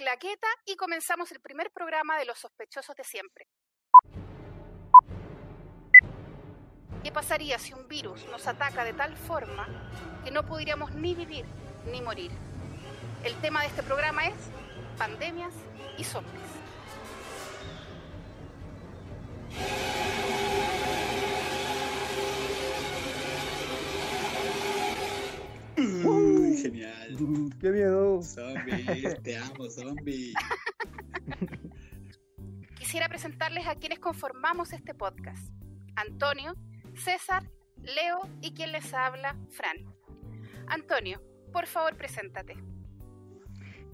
claqueta y comenzamos el primer programa de Los sospechosos de siempre. ¿Qué pasaría si un virus nos ataca de tal forma que no pudiéramos ni vivir ni morir? El tema de este programa es pandemias y zombies. ¡Qué miedo! Zombie, te amo, zombie. Quisiera presentarles a quienes conformamos este podcast. Antonio, César, Leo y quien les habla, Fran. Antonio, por favor, preséntate.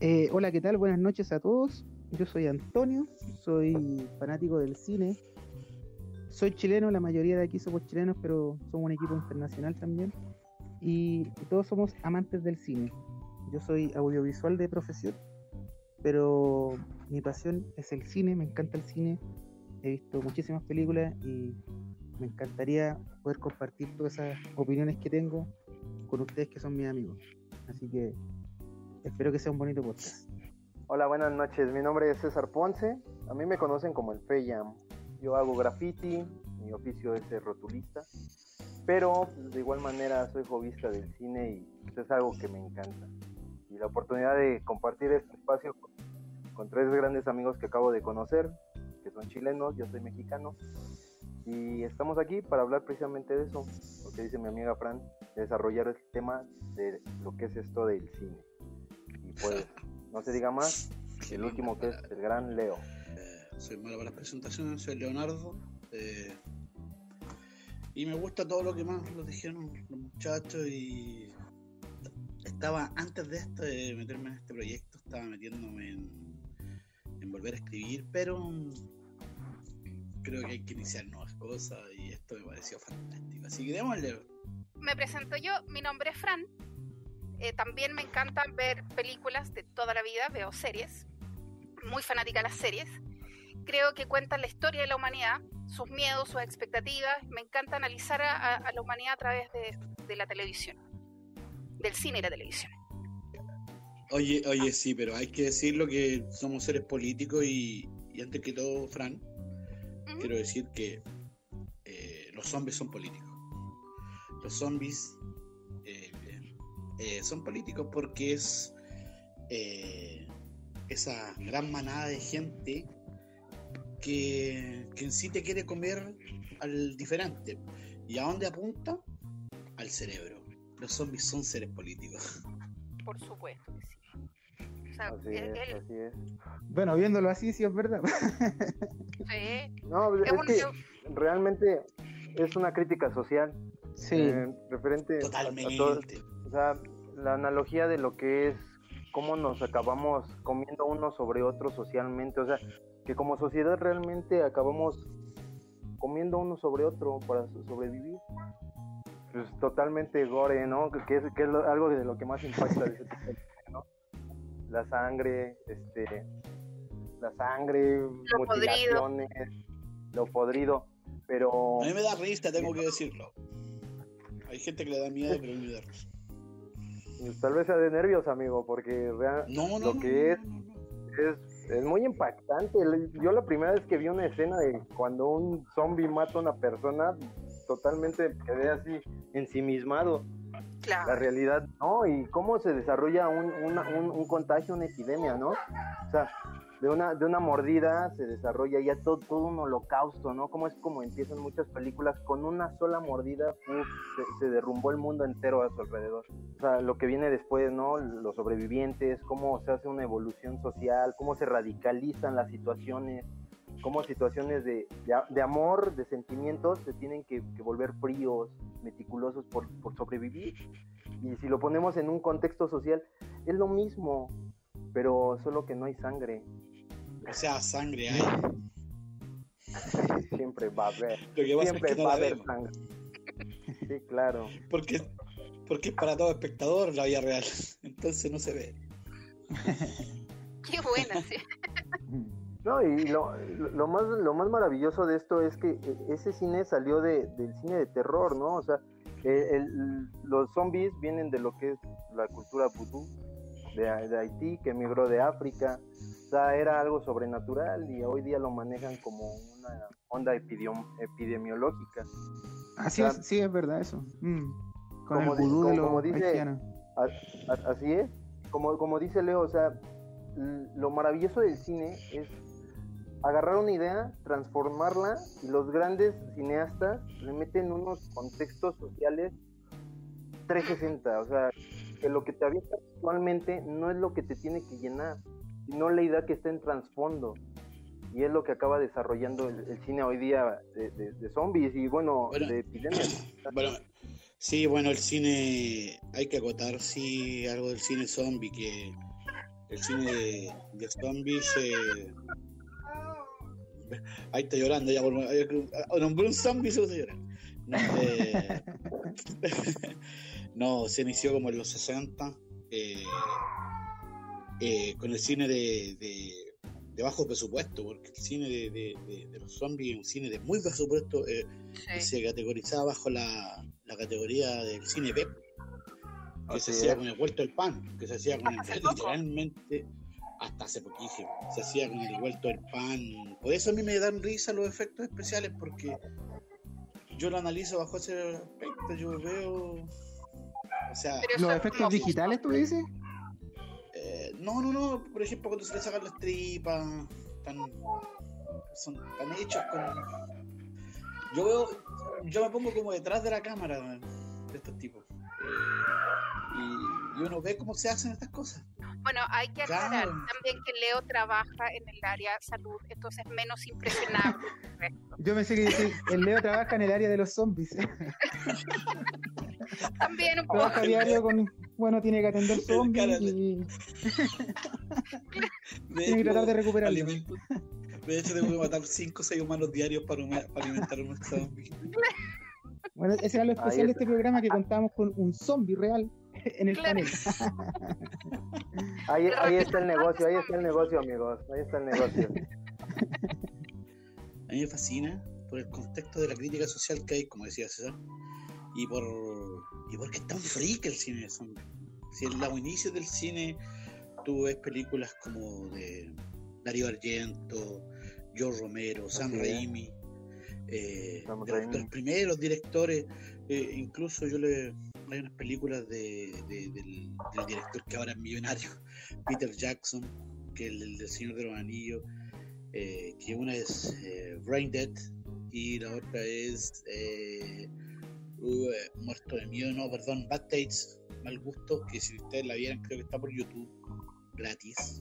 Eh, hola, ¿qué tal? Buenas noches a todos. Yo soy Antonio, soy fanático del cine. Soy chileno, la mayoría de aquí somos chilenos, pero somos un equipo internacional también. Y todos somos amantes del cine. Yo soy audiovisual de profesión, pero mi pasión es el cine, me encanta el cine. He visto muchísimas películas y me encantaría poder compartir todas esas opiniones que tengo con ustedes que son mis amigos. Así que espero que sea un bonito podcast. Hola, buenas noches. Mi nombre es César Ponce. A mí me conocen como el Feyam. Yo hago graffiti, mi oficio es ser rotulista, pero de igual manera soy hobbyista del cine y es algo que me encanta. Y la oportunidad de compartir este espacio con, con tres grandes amigos que acabo de conocer, que son chilenos, yo soy mexicano, y estamos aquí para hablar precisamente de eso, lo que dice mi amiga Fran, de desarrollar el tema de lo que es esto del cine. Y pues, no se diga más, el último que es el gran Leo. Eh, soy malo para las presentaciones, soy Leonardo. eh, y me gusta todo lo que más lo dijeron los muchachos y estaba antes de esto de meterme en este proyecto, estaba metiéndome en, volver a escribir, pero creo que hay que iniciar nuevas cosas y esto me pareció fantástico. Así que démosle. Me presento yo, mi nombre es Fran. Eh, también me encanta ver películas de toda la vida, veo series, muy fanática de las series. Creo que cuentan la historia de la humanidad, sus miedos, sus expectativas. Me encanta analizar a, la humanidad a través de la televisión, del cine y la televisión. Oye, oye, sí, pero hay que decirlo que somos seres políticos y, y antes que todo, Fran, quiero decir que eh, los zombies son políticos. Los zombies eh, eh, son políticos porque es esa gran manada de gente que, que en sí te quiere comer al diferente. ¿Y a dónde apunta? Al cerebro. Los zombies son seres políticos. Por supuesto que sí. O sea, Así el- es, el- así es. Bueno, viéndolo así, sí es verdad. sí, No, es es un- que realmente es una crítica social Sí, eh, referente a- a todo- Totalmente. o sea, la analogía de lo que es cómo nos acabamos comiendo uno sobre otro socialmente, o sea, que como sociedad realmente acabamos comiendo uno sobre otro para so- sobrevivir. Pues totalmente gore, ¿no? Que, es, que es lo- algo de lo que más impacta de ese tipo ¿no? La sangre, este, la sangre, podrido. mutilaciones, lo podrido, pero A mí me da risa, tengo que decirlo. Hay gente que le da miedo, pero a mí me da risa. pues, tal vez sea de nervios, amigo, porque real, No, no, Lo no, que no, es- no, no. Es, es muy impactante. Yo la primera vez que vi una escena de cuando un zombie mata a una persona, totalmente quedé así ensimismado. claro. La realidad, ¿no? Y cómo se desarrolla un, una- un, un contagio, una epidemia, ¿no? O sea, de una, de una mordida se desarrolla ya todo, todo un holocausto, ¿no? Como es como empiezan muchas películas, con una sola mordida uf, se, se derrumbó el mundo entero a su alrededor. O sea, lo que viene después, ¿no? Los sobrevivientes, cómo se hace una evolución social, cómo se radicalizan las situaciones, cómo situaciones de, de, de amor, de sentimientos, se tienen que, que volver fríos, meticulosos por, por sobrevivir. Y si lo ponemos en un contexto social, es lo mismo, pero solo que no hay sangre. O sea, sangre hay. Siempre va a haber, siempre no va a haber sangre. Sí, claro. Porque, porque es para todo espectador la vida real. Entonces no se ve. Qué buena, sí. No, y lo, lo más, lo más maravilloso de esto es que eh, ese cine salió de, del cine de terror, ¿no? O sea, eh, el- los zombies vienen de lo que es la cultura vudú, de, de Haití, que emigró de África. O sea, era algo sobrenatural y hoy día lo manejan como una onda epidemiológica. epidemiológica. Así O es, sí, es verdad eso. Mm. Con como el vudú de como- los como dice- haitianos. A- a- Así es. Como, como dice Leo, o sea, lo maravilloso del cine es agarrar una idea, transformarla y los grandes cineastas le meten unos contextos sociales 360, o sea, que lo que te avienta actualmente no es lo que te tiene que llenar, sino la idea que está en trasfondo. Y es lo que acaba desarrollando el, el cine hoy día de, de- de zombies y bueno, Bueno. de epidemias. Bueno, sí, bueno, el cine, hay que acotar, sí, algo del cine zombie, que el cine de, de zombies, eh, ahí está llorando, ya, por, ah, nombré un zombie y se puso a llorar. No, eh, no, se inició como en los 60, eh, eh, con el cine de, de, de bajo presupuesto, porque el cine de, de- de- de los zombies es un cine de muy bajo presupuesto, eh, que Sí. se categorizaba bajo la, la categoría del cine B, que Así se hacía con el vuelto del pan, que se hacía con el, hace poco. literalmente hasta hace poquísimo, se hacía con el vuelto del pan. Por eso a mí me dan risa los efectos especiales, porque yo lo analizo bajo ese aspecto, yo veo, o sea, ¿Los efectos digitales, tú dices? eh, no, no, no, por ejemplo, cuando se le sacan las tripas, tan, son tan hechos con... Yo veo, yo me pongo como detrás de la cámara de estos tipos. eh, y, y uno ve cómo se hacen estas cosas. Bueno, hay que aclarar Claro. también que Leo trabaja en el área salud, entonces es menos impresionable. que el resto. Yo pensé que sí, el Leo trabaja en el área de los zombies. También un poco. trabaja diario con. Bueno, tiene que atender zombies y De tiene que tratar de recuperarlos. alimento. De hecho, tengo que matar 5 o 6 humanos diarios para, para alimentar a un zombie. Bueno, ese era lo especial de este programa que contábamos con un zombie real en el Claro. panel. Ahí, ahí está el negocio, ahí ¿cuántos está el negocio, amigos. Ahí está el negocio. A mí me fascina por el contexto de la crítica social que hay, como decía César, y por y porque es tan freak el cine de zombies. Si en los inicios del cine tú ves películas como de Darío Argento, George Romero, Sam Así. Raimi, eh, Sam de los- de Raimi. los primeros directores, eh, incluso yo le hay unas películas de, de- del, del director que ahora es millonario, Peter Jackson, que es el, del Señor de los Anillos, eh, que una es eh, Brain Dead y la otra es eh, uh, eh, Muerto de Miedo, no, perdón, Bad Taste, Mal Gusto, que si ustedes la vieran, creo que está por YouTube, gratis.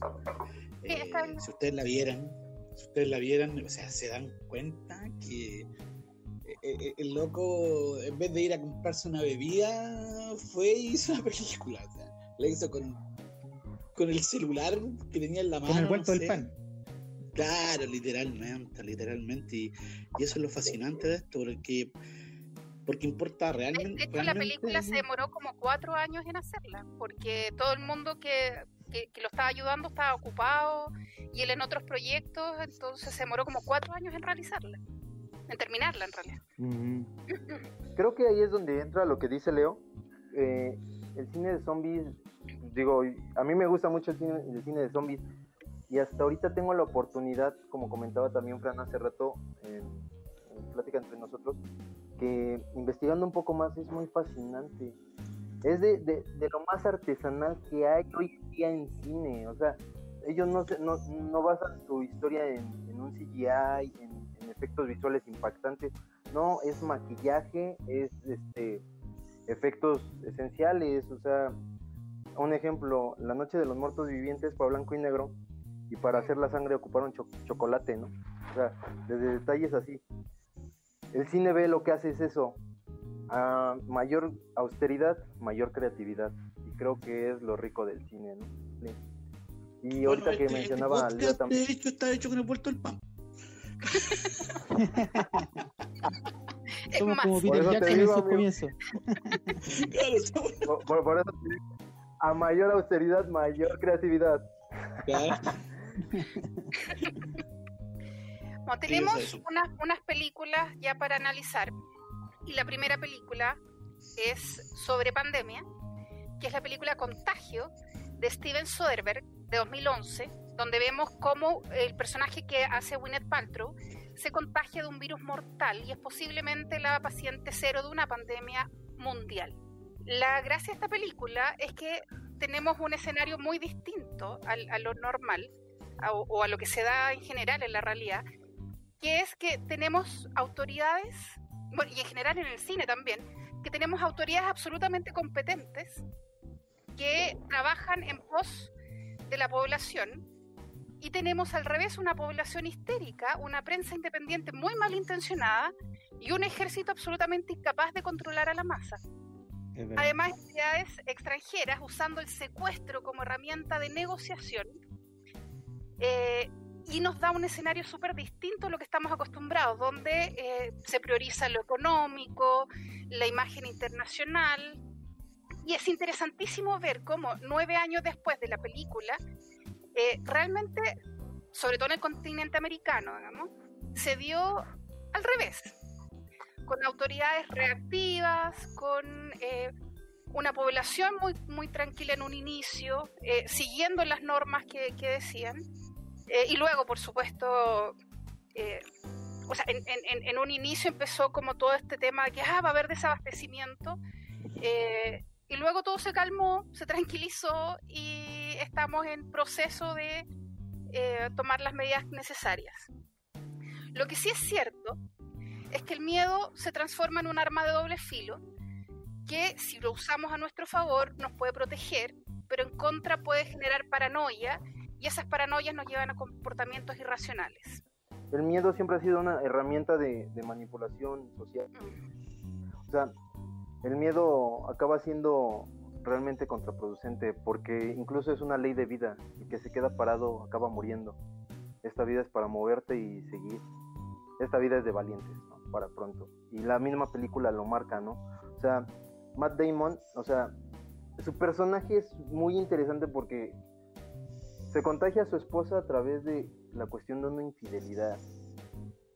Si ustedes la vieran, si ustedes la vieran, o sea, se dan cuenta que eh, el loco, en vez de ir a comprarse una bebida, fue y hizo una película. O sea, la hizo con, con el celular que tenía en la mano. Con el no vuelto del sé. pan. Claro, literalmente, literalmente. Y, y eso es lo fascinante de esto, porque, porque importa realmente. de hecho, la película se demoró como cuatro años en hacerla, porque todo el mundo que, que, que lo estaba ayudando estaba ocupado y él en otros proyectos, entonces se demoró como cuatro años en realizarla, en terminarla en realidad. Creo que ahí es donde entra lo que dice Leo. Eh, el cine de zombies, digo, a mí me gusta mucho el cine, el cine de zombies y hasta ahorita tengo la oportunidad, como comentaba también Fran hace rato en, en plática entre nosotros, que investigando un poco más es muy fascinante. Es de, de, de lo más artesanal que hay hoy en día en cine. O sea, ellos no, se- no, no basan su historia en, en un CGI, en, efectos visuales impactantes. No, es maquillaje, es este efectos esenciales. O sea, un ejemplo, La Noche de los Muertos Vivientes fue a blanco y negro y para hacer la sangre ocuparon cho- chocolate, ¿no? O sea, desde detalles así. El cine B lo que hace es eso, a mayor austeridad, mayor creatividad. Y creo que es lo rico del cine, ¿no? Y Bueno, ahorita que este- mencionaba este podcast, también. De hecho, está hecho con el vuelto del pan. Es Somos más, como Por Peter Jackson en digo, sus amigo. comienzos. Claro, estamos- Por, por- por eso te digo, a mayor austeridad, mayor creatividad. Bueno, tenemos unas, unas películas ya para analizar. Y la primera película es sobre pandemia, que es la película Contagio, de Steven Soderbergh de 2011, donde vemos cómo el personaje que hace Gwyneth Paltrow se contagia de un virus mortal y es posiblemente la paciente cero de una pandemia mundial. La gracia de esta película es que tenemos un escenario muy distinto a lo normal o a lo que se da en general en la realidad, que es que tenemos autoridades, bueno, y en general en el cine también, que tenemos autoridades absolutamente competentes que trabajan en pos de la población y tenemos al revés una población histérica, una prensa independiente muy malintencionada y un ejército absolutamente incapaz de controlar a la masa. Además, entidades extranjeras usando el secuestro como herramienta de negociación eh, y nos da un escenario súper distinto a lo que estamos acostumbrados, donde eh, se prioriza lo económico, la imagen internacional. Y es interesantísimo ver cómo nueve años después de la película, eh, realmente, sobre todo en el continente americano, digamos, se dio al revés, con autoridades reactivas, con eh, una población muy, muy tranquila en un inicio, siguiendo las normas que, que decían, eh, y luego, por supuesto, eh, o sea, en, un inicio empezó como todo este tema de que ah, va a haber desabastecimiento, eh, y luego todo se calmó, se tranquilizó y estamos en proceso de tomar las medidas necesarias. Lo que sí es cierto es que el miedo se transforma en un arma de doble filo que si lo usamos a nuestro favor nos puede proteger, pero en contra puede generar paranoia y esas paranoias nos llevan a comportamientos irracionales. El miedo siempre ha sido una herramienta de, manipulación social. O sea, el miedo acaba siendo realmente contraproducente porque incluso es una ley de vida. El que se queda parado acaba muriendo. Esta vida es para moverte y seguir. Esta vida es de valientes, ¿no? Para pronto. Y la misma película lo marca, ¿no? O sea, Matt Damon, o sea, su personaje es muy interesante porque se contagia a su esposa a través de la cuestión de una infidelidad.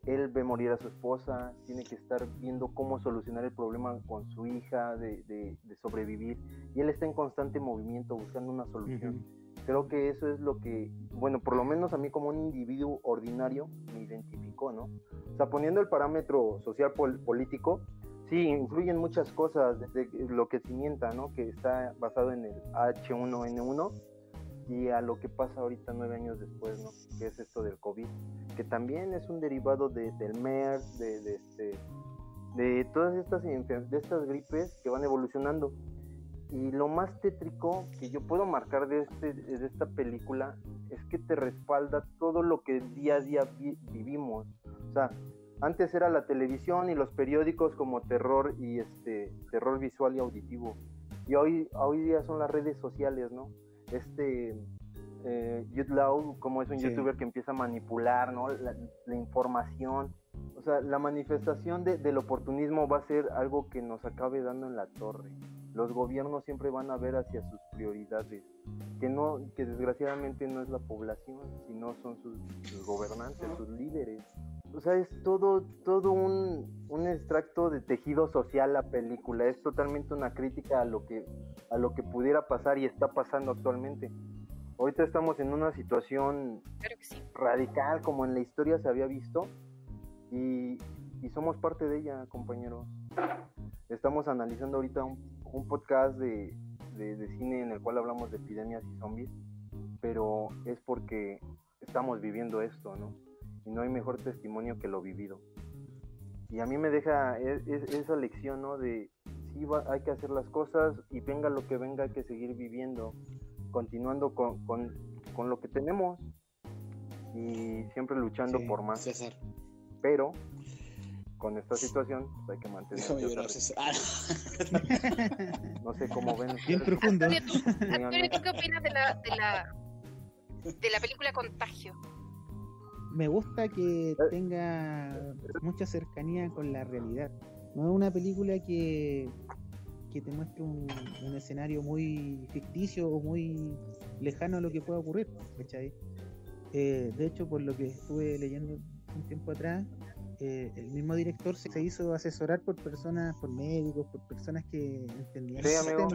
Él ve morir a su esposa, tiene que estar viendo cómo solucionar el problema con su hija, de, sobrevivir, y él está en constante movimiento buscando una solución. Creo que eso es lo que, bueno, por lo menos a mí como un individuo ordinario me identificó, ¿no? O sea, poniendo el parámetro social político, sí, influyen muchas cosas, desde lo que cimienta, ¿no? Que está basado en el H1N1 y a lo que pasa ahorita nueve años después, ¿no? Que es esto del COVID, que también es un derivado de, del MERS, de, de, este, de todas estas, de estas gripes que van evolucionando. Y lo más tétrico que yo puedo marcar de, este, de esta película es que te respalda todo lo que día a día vivimos. O sea, antes era la televisión y los periódicos como terror y este terror visual y auditivo. Y hoy, hoy día son las redes sociales, ¿no? Este eh, como es un youtuber que empieza a manipular ¿no? la, información. O sea, la manifestación del oportunismo va a ser algo que nos acabe dando en la torre. Los gobiernos siempre van a ver hacia sus prioridades, que no, que desgraciadamente no es la población, sino son sus, gobernantes, sus líderes. O sea, es todo, todo un, un, extracto de tejido social la película. Es totalmente una crítica a lo que, a lo que pudiera pasar y está pasando actualmente. Ahorita estamos en una situación radical como en la historia se había visto y, y somos parte de ella, compañeros. Estamos analizando ahorita un, un podcast de, de, cine en el cual hablamos de epidemias y zombies, pero es porque estamos viviendo esto, ¿no? Y no hay mejor testimonio que lo vivido. Y a mí me deja e, e, esa lección, ¿no? De sí hay que hacer las cosas y venga lo que venga, hay que seguir viviendo, continuando con, con, con lo que tenemos y siempre luchando por más. César. Pero con esta situación pues hay que mantener ah, no. sé cómo ven bien profundo Antonio, ¿tú, qué opinas de la, de la de la película Contagio me gusta que eh. tenga mucha cercanía con la realidad no es una película que que te muestre un, escenario muy ficticio o muy lejano a lo que pueda ocurrir eh, de hecho por lo que estuve leyendo un tiempo atrás eh, el mismo director se, hizo asesorar por personas, por médicos, por personas que entendían sí, amigo.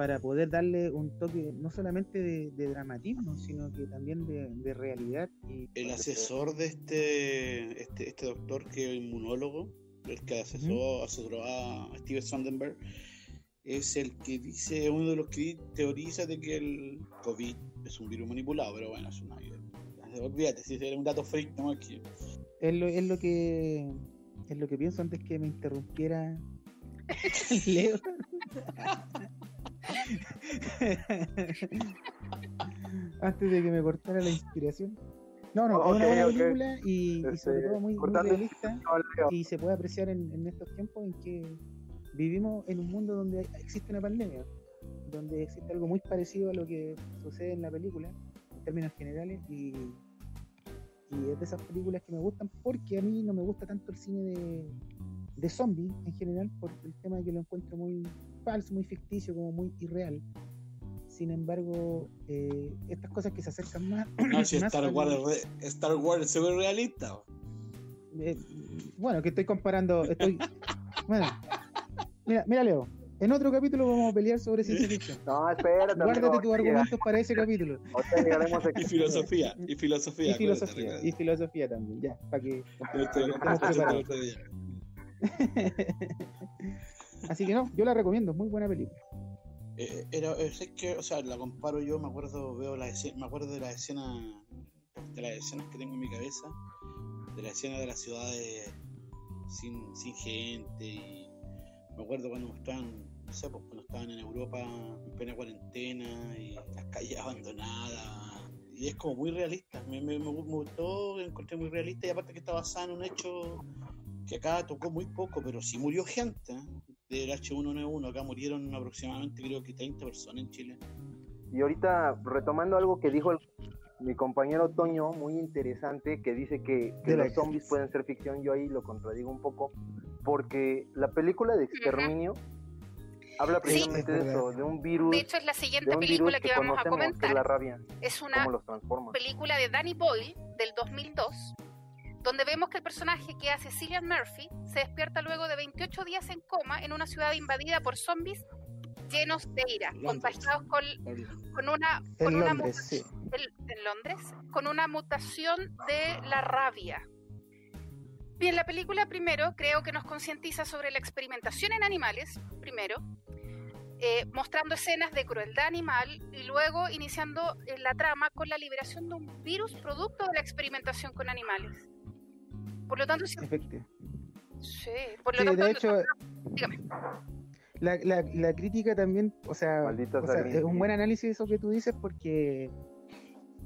Para poder darle un toque no solamente de, dramatismo, sino que también de, realidad. Y... El asesor de este, este, este doctor que es inmunólogo, el que asesoró, asesoró a Steve Sondenberg, es el que dice, uno de los que teoriza de que el COVID es un virus manipulado, pero bueno, es una olvídate, si era un dato freak, no aquí. Es lo, es lo que es lo que pienso antes que me interrumpiera Leo. Antes de que me cortara la inspiración. No, no, es una buena película y, sobre este, todo muy, realista y se puede apreciar en, estos tiempos en que vivimos en un mundo donde existe una pandemia, donde existe algo muy parecido a lo que sucede en la película, en términos generales, y, y es de esas películas que me gustan porque a mí no me gusta tanto el cine de, de zombies en general, por el tema de que lo encuentro muy falso, muy ficticio, como muy irreal. Sin embargo, eh, estas cosas que se acercan más. No, si Star, Wars, Star Wars se ve realista. Eh, bueno, que estoy comparando. Estoy, bueno, mira, mira, Leo. En otro capítulo vamos a pelear sobre ciencia ficción. No, espérate. Guárdate tus argumentos para ese capítulo. y filosofía. Y filosofía. Y filosofía. Y filosofía también, ya. Para que. Así que no, yo la recomiendo, muy buena película. Eh, era, es que, o sea, la comparo yo, me acuerdo, veo la escena, me acuerdo de la escena, de las escenas que tengo en mi cabeza, de la escena de las ciudades sin, sin gente, y me acuerdo cuando estaban, no sé, pues cuando estaban en Europa en plena cuarentena y las calles abandonadas, y es como muy realista, me, me, me gustó, encontré muy realista, y aparte que está basada en un hecho que acá tocó muy poco, pero sí murió gente ¿eh? Del H1N1. Acá murieron aproximadamente, creo que 30 personas en Chile. Y ahorita, retomando algo que dijo mi compañero Toño, muy interesante, que dice que, los zombies pueden ser ficción, yo ahí lo contradigo un poco, porque la película de Exterminio habla precisamente de eso, de un virus. De hecho, es la siguiente película que, vamos a comentar. Es, la rabia, es una película de Danny Boyle del 2002 donde vemos que el personaje que hace Cillian Murphy se despierta luego de 28 días en coma en una ciudad invadida por zombies llenos de ira, contagiados con, con una, con en una Londres, en Londres, con una mutación de la rabia. Bien, la película primero creo que nos concientiza sobre la experimentación en animales, primero, eh, mostrando escenas de crueldad animal y luego iniciando eh, la trama con la liberación de un virus producto de la experimentación con animales. Por lo tanto, sí. Sí, por lo tanto, de hecho, La, la, la, crítica también, o sea, es un buen análisis eso que tú dices porque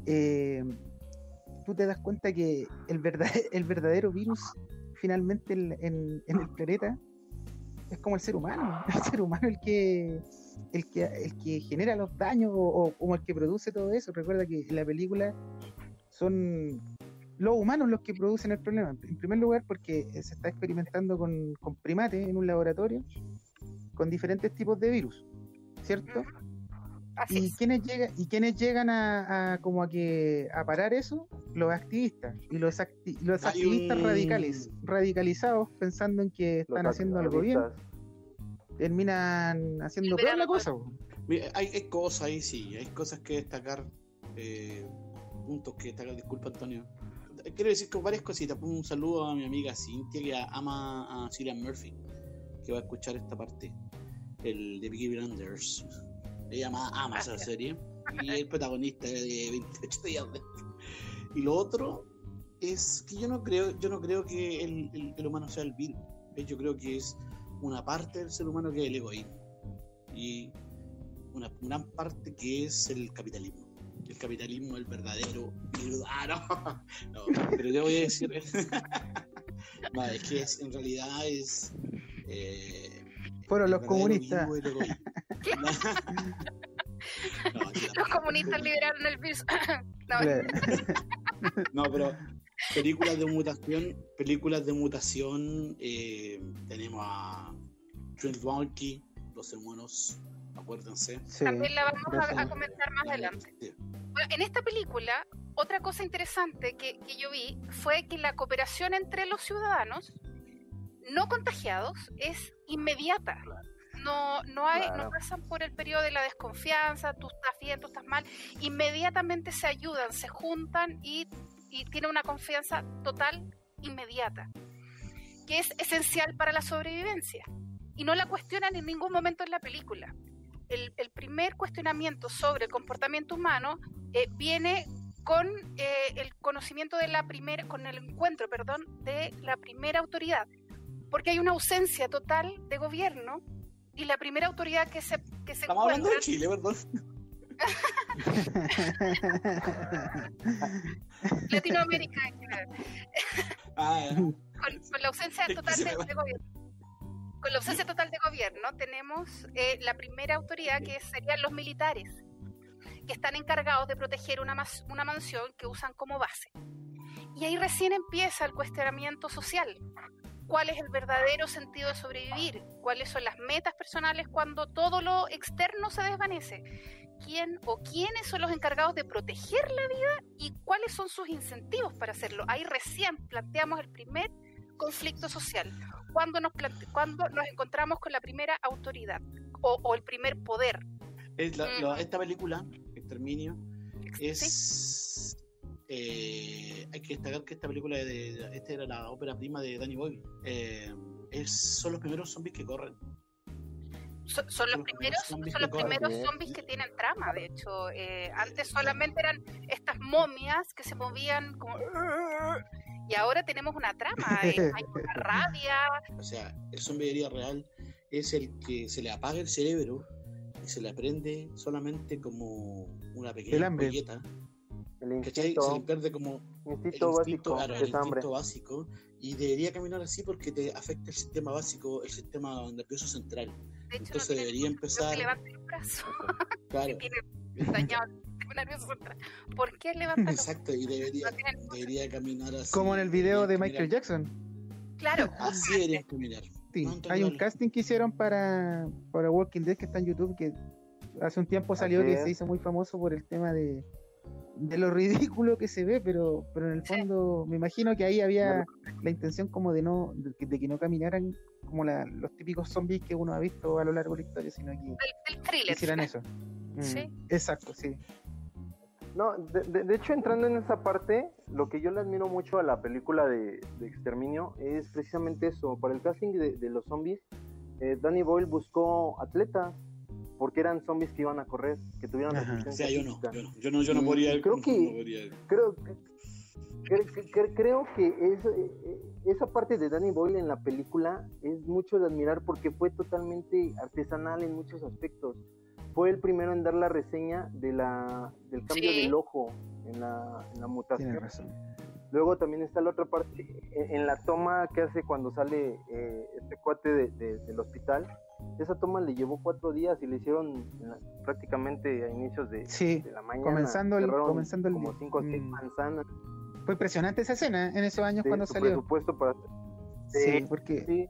eh, tú te das cuenta que el, verdad, el verdadero virus finalmente en, en, el planeta es como el ser humano, el ser humano el que el que, el que genera los daños o, o como el que produce todo eso. Recuerda que en la película son los humanos los que producen el problema. En primer lugar, porque se está experimentando con, primates en un laboratorio con diferentes tipos de virus, ¿cierto? y quienes llegan y quienes llegan a, como a que a parar eso los activistas y los, los activistas radicales radicalizados pensando en que están haciendo algo bien. terminan haciendo peor la cosa hay, hay, cosas ahí sí hay cosas que destacar eh, puntos que destacar disculpa Antonio quiero decir que varias cositas. Un saludo a mi amiga Cintia que ama a Cillian Murphy, que va a escuchar esta parte, el de Vicky Blinders. Ella ama, ama esa serie y es el protagonista de 28 días. Y lo otro es que yo no creo, yo no creo que el, el, humano sea el virus. Yo creo que es una parte del ser humano que es el egoísmo y una gran parte que es el capitalismo el capitalismo el verdadero ah, no, no, pero yo voy a decir no, es que en realidad es eh, fueron los comunistas. los comunistas liberaron el piso. No. pero películas de mutación películas de mutación eh, tenemos a Trent Wonky los hermanos acuérdense. También la vamos a, comentar más adelante. Bueno, en esta película, otra cosa interesante que, que yo vi fue que la cooperación entre los ciudadanos no contagiados es inmediata. No, no, hay, Claro. no pasan por el periodo de la desconfianza, tú estás bien, tú estás mal, inmediatamente se ayudan, se juntan y, y tienen una confianza total inmediata, que es esencial para la sobrevivencia. Y no la cuestionan en ningún momento en la película. El, el primer cuestionamiento sobre el comportamiento humano eh, viene con eh, el conocimiento de la primera, con el encuentro, perdón, de la primera autoridad, porque hay una ausencia total de gobierno y la primera autoridad que se que se Estamos hablando de Chile, perdón. Latinoamérica en general, Ah, con, con la ausencia total de gobierno. Con la ausencia total de gobierno tenemos eh, la primera autoridad que serían los militares, que están encargados de proteger una, mas- una mansión que usan como base. Y ahí recién empieza el cuestionamiento social. ¿Cuál es el verdadero sentido de sobrevivir? ¿Cuáles son las metas personales cuando todo lo externo se desvanece? ¿Quién o quiénes son los encargados de proteger la vida y cuáles son sus incentivos para hacerlo? Ahí recién planteamos el primer conflicto social. Cuando nos, plante- cuando nos encontramos con la primera autoridad o, o el primer poder. Es la- la- Ujú. esta película, Exterminio, ¿sí? es. eh, hay que destacar que esta película, de, de- esta era la ópera prima de Danny Boyle. Eh, es, son los primeros zombies que corren. Son, son los los primeros, zombies son que los corren, primeros zombies que tienen trama, de hecho. Eh, antes solamente eran estas momias que se movían como... Y ahora tenemos una trama, eh, hay una rabia. O sea, el zombie de vida real es el que se le apaga el cerebro y se le prende solamente como una pequeña El hambre. ampolleta, El ¿cachai? Se le pierde como el instinto básico, claro, el instinto básico y debería caminar así porque te afecta el sistema básico, el sistema nervioso central. De hecho, Entonces no debería empezar- que levante los brazos, Claro, que tiene dañado nervioso central. ¿Por qué levanta los exacto, y debería, No caminar así. Como en el video de Michael Jackson. Claro, Así debería caminar. Sí, No, hay un casting que hicieron para, para Walking Dead que está en YouTube que hace un tiempo salió es. se hizo muy famoso por el tema de, de lo ridículo que se ve, pero, pero en el Sí. fondo me imagino que ahí había la intención como de no de que, de que no caminaran como la- los típicos zombies que uno ha visto a lo largo de la historia, sino que thriller. hicieran eso. Mm, Sí. Exacto, sí. No, de, de- de hecho, entrando en esa parte, lo que yo le admiro mucho a la película de, de Exterminio es precisamente eso. Para el casting de, de los zombies, eh, Danny Boyle buscó atletas, porque eran zombies que iban a correr, que tuvieran Ajá. O sea, yo no, física. yo no, yo no, yo no Y podría creo que- no Creo que, cre- cre- cre- creo que es, eh, esa parte de Danny Boyle en la película es mucho de admirar porque fue totalmente artesanal en muchos aspectos. Fue el primero en dar la reseña de la, del cambio Sí. del ojo en la, en la mutación. Tienes razón. Luego también está la otra parte, en, en la toma que hace cuando sale eh, este cuate de- de- del hospital. Esa toma le llevó cuatro días y le hicieron la- prácticamente a inicios de, Sí, de la mañana. comenzando el- comenzando el- como cinco o seis mm. manzanas fue impresionante esa escena en esos años cuando su salió. presupuesto para Sí, Sí. porque Sí.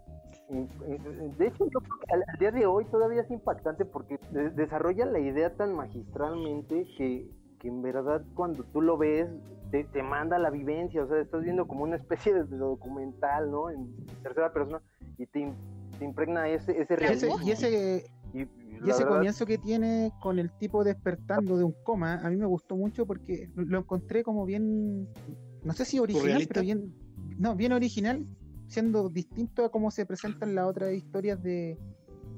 Y, y, De hecho, yo creo que al, al día de hoy todavía es impactante porque de- desarrolla la idea tan magistralmente que, que en verdad cuando tú lo ves te, te manda la vivencia, o sea, estás viendo como una especie de documental, ¿no? En tercera persona y te, te impregna ese, ese y ese, realismo. y ese Y, Y la ese verdad, comienzo que tiene con el tipo despertando de un coma, a mí me gustó mucho porque lo encontré como bien, no sé si original, ¿Surrealista? pero bien, no, bien original, siendo distinto a cómo se presentan las otras historias de,